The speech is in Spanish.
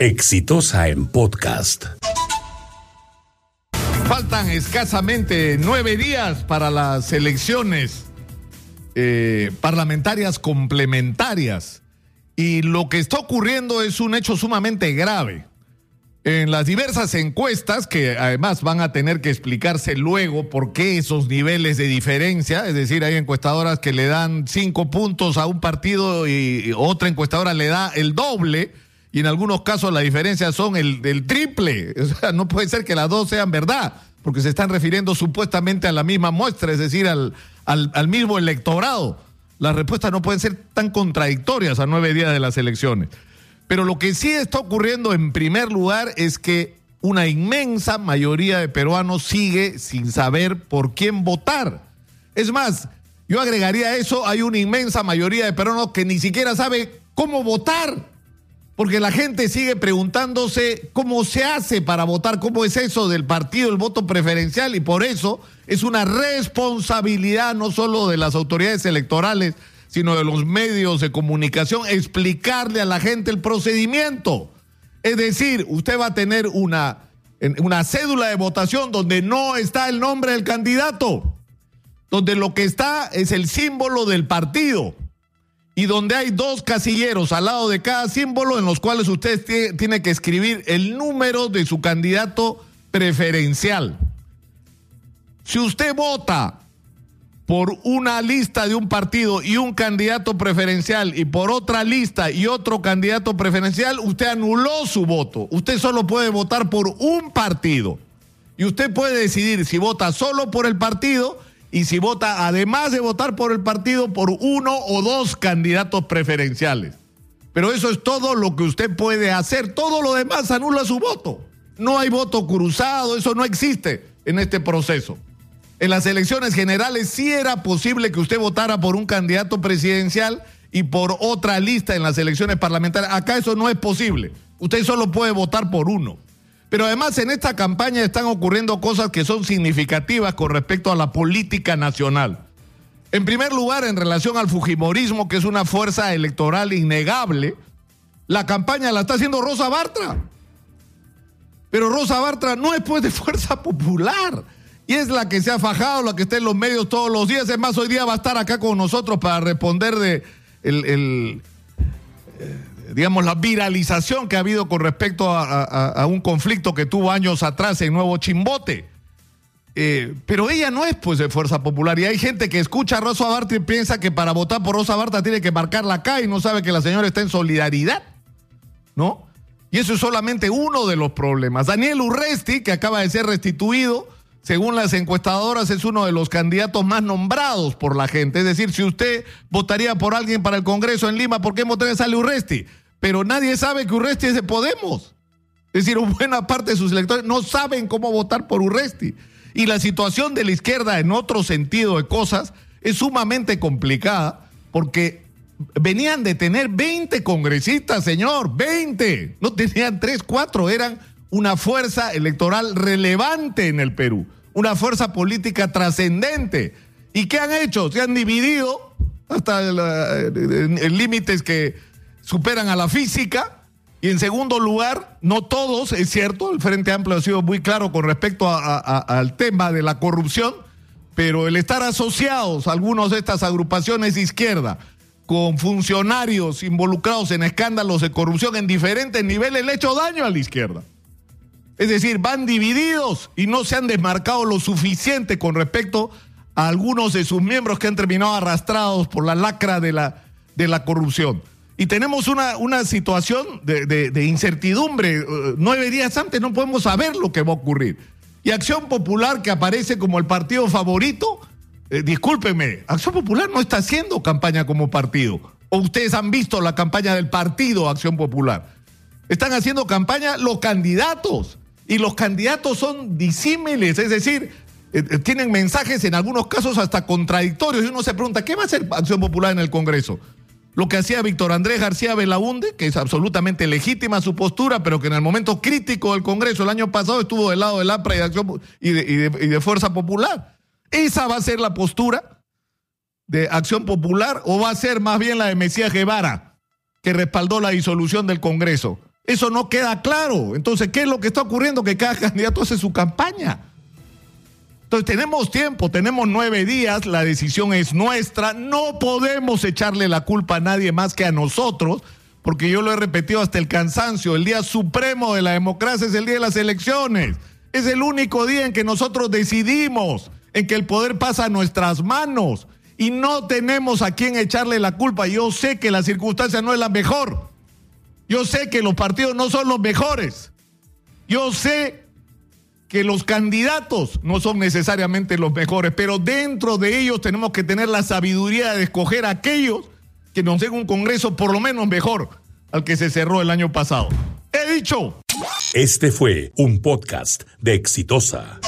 Exitosa en podcast. Faltan escasamente nueve días para las elecciones eh, parlamentarias complementarias. Y lo que está ocurriendo es un hecho sumamente grave. En las diversas encuestas, que además van a tener que explicarse luego por qué esos niveles de diferencia, es decir, hay encuestadoras que le dan cinco puntos a un partido y otra encuestadora le da el doble, y en algunos casos la diferencia son el, triple. O sea, no puede ser que las dos sean verdad, porque se están refiriendo supuestamente a la misma muestra, es decir, al, al, al mismo electorado. Las respuestas no pueden ser tan contradictorias a nueve días de las elecciones. Pero lo que sí está ocurriendo en primer lugar es que una inmensa mayoría de peruanos sigue sin saber por quién votar. Es más, yo agregaría eso, hay una inmensa mayoría de peruanos que ni siquiera sabe cómo votar. Porque la gente sigue preguntándose cómo se hace para votar, cómo es eso del partido, el voto preferencial, y por eso es una responsabilidad no solo de las autoridades electorales, sino de los medios de comunicación, explicarle a la gente el procedimiento. Es decir, usted va a tener una, una cédula de votación donde no está el nombre del candidato, donde lo que está es el símbolo del partido y donde hay dos casilleros al lado de cada símbolo en los cuales usted tiene que escribir el número de su candidato preferencial. Si usted vota por una lista de un partido y un candidato preferencial y por otra lista y otro candidato preferencial, usted anuló su voto. Usted solo puede votar por un partido. Y usted puede decidir si vota solo por el partido y si vota, además de votar por el partido, por uno o dos candidatos preferenciales. Pero eso es todo lo que usted puede hacer. Todo lo demás anula su voto. No hay voto cruzado, eso no existe en este proceso en las elecciones generales sí era posible que usted votara por un candidato presidencial y por otra lista en las elecciones parlamentarias. Acá eso no es posible. Usted solo puede votar por uno. Pero además en esta campaña están ocurriendo cosas que son significativas con respecto a la política nacional. En primer lugar, en relación al Fujimorismo, que es una fuerza electoral innegable, la campaña la está haciendo Rosa Bartra. Pero Rosa Bartra no es pues de fuerza popular y es la que se ha fajado, la que está en los medios todos los días. Es más, hoy día va a estar acá con nosotros para responder de el, digamos, la viralización que ha habido con respecto a, un conflicto que tuvo años atrás en Nuevo Chimbote. Eh, pero ella no es pues de Fuerza Popular y hay gente que escucha a Rosa Barta y piensa que para votar por Rosa Barta tiene que marcarla acá y no sabe que la señora está en solidaridad, ¿no? Y eso es solamente uno de los problemas. Daniel Urresti, que acaba de ser restituido, según las encuestadoras, es uno de los candidatos más nombrados por la gente. Es decir, si usted votaría por alguien para el Congreso en Lima, ¿por qué votaría sale Urresti? Pero nadie sabe que Urresti es de Podemos. Es decir, buena parte de sus electores no saben cómo votar por Urresti. Y la situación de la izquierda, en otro sentido de cosas, es sumamente complicada porque venían de tener 20 congresistas, señor, 20. No tenían 3, 4, eran una fuerza electoral relevante en el Perú, una fuerza política trascendente. ¿Y qué han hecho? Se han dividido hasta límites que superan a la física. Y en segundo lugar, no todos, es cierto, el Frente Amplio ha sido muy claro con respecto al tema de la corrupción, pero el estar asociados algunos de estas agrupaciones de izquierda con funcionarios involucrados en escándalos de corrupción en diferentes niveles le ha hecho daño a la izquierda. Es decir, van divididos y no se han desmarcado lo suficiente con respecto a algunos de sus miembros que han terminado arrastrados por la lacra de la, de la corrupción. Y tenemos una, una situación de, incertidumbre. Uh, nueve días antes no podemos saber lo que va a ocurrir. Y Acción Popular, que aparece como el partido favorito, eh, discúlpeme, Acción Popular no está haciendo campaña como partido. ¿O ustedes han visto la campaña del partido Acción Popular? Están haciendo campaña los candidatos y los candidatos son disímiles, es decir, eh, eh, tienen mensajes en algunos casos hasta contradictorios y uno se pregunta, ¿qué va a hacer Acción Popular en el Congreso? Lo que hacía Víctor Andrés García Belaunde, que es absolutamente legítima su postura, pero que en el momento crítico del Congreso el año pasado estuvo del lado del APRA y de, Acción, y de Fuerza Popular. ¿Esa va a ser la postura de Acción Popular o va a ser más bien la de Mesías Guevara, que respaldó la disolución del Congreso? Eso no queda claro. Entonces, ¿qué es lo que está ocurriendo? Que cada candidato hace su campaña. Entonces, tenemos tiempo, tenemos nueve días, la decisión es nuestra, no podemos echarle la culpa a nadie más que a nosotros, porque yo lo he repetido hasta el cansancio, el día supremo de la democracia es el día de las elecciones, es el único día en que nosotros decidimos, en que el poder pasa a nuestras manos y no tenemos a quién echarle la culpa. Yo sé que la circunstancia no es la mejor, yo sé que los partidos no son los mejores, yo sé que los candidatos no son necesariamente los mejores, pero dentro de ellos tenemos que tener la sabiduría de escoger a aquellos que nos den un Congreso por lo menos mejor al que se cerró el año pasado. He dicho. Este fue un podcast de Exitosa.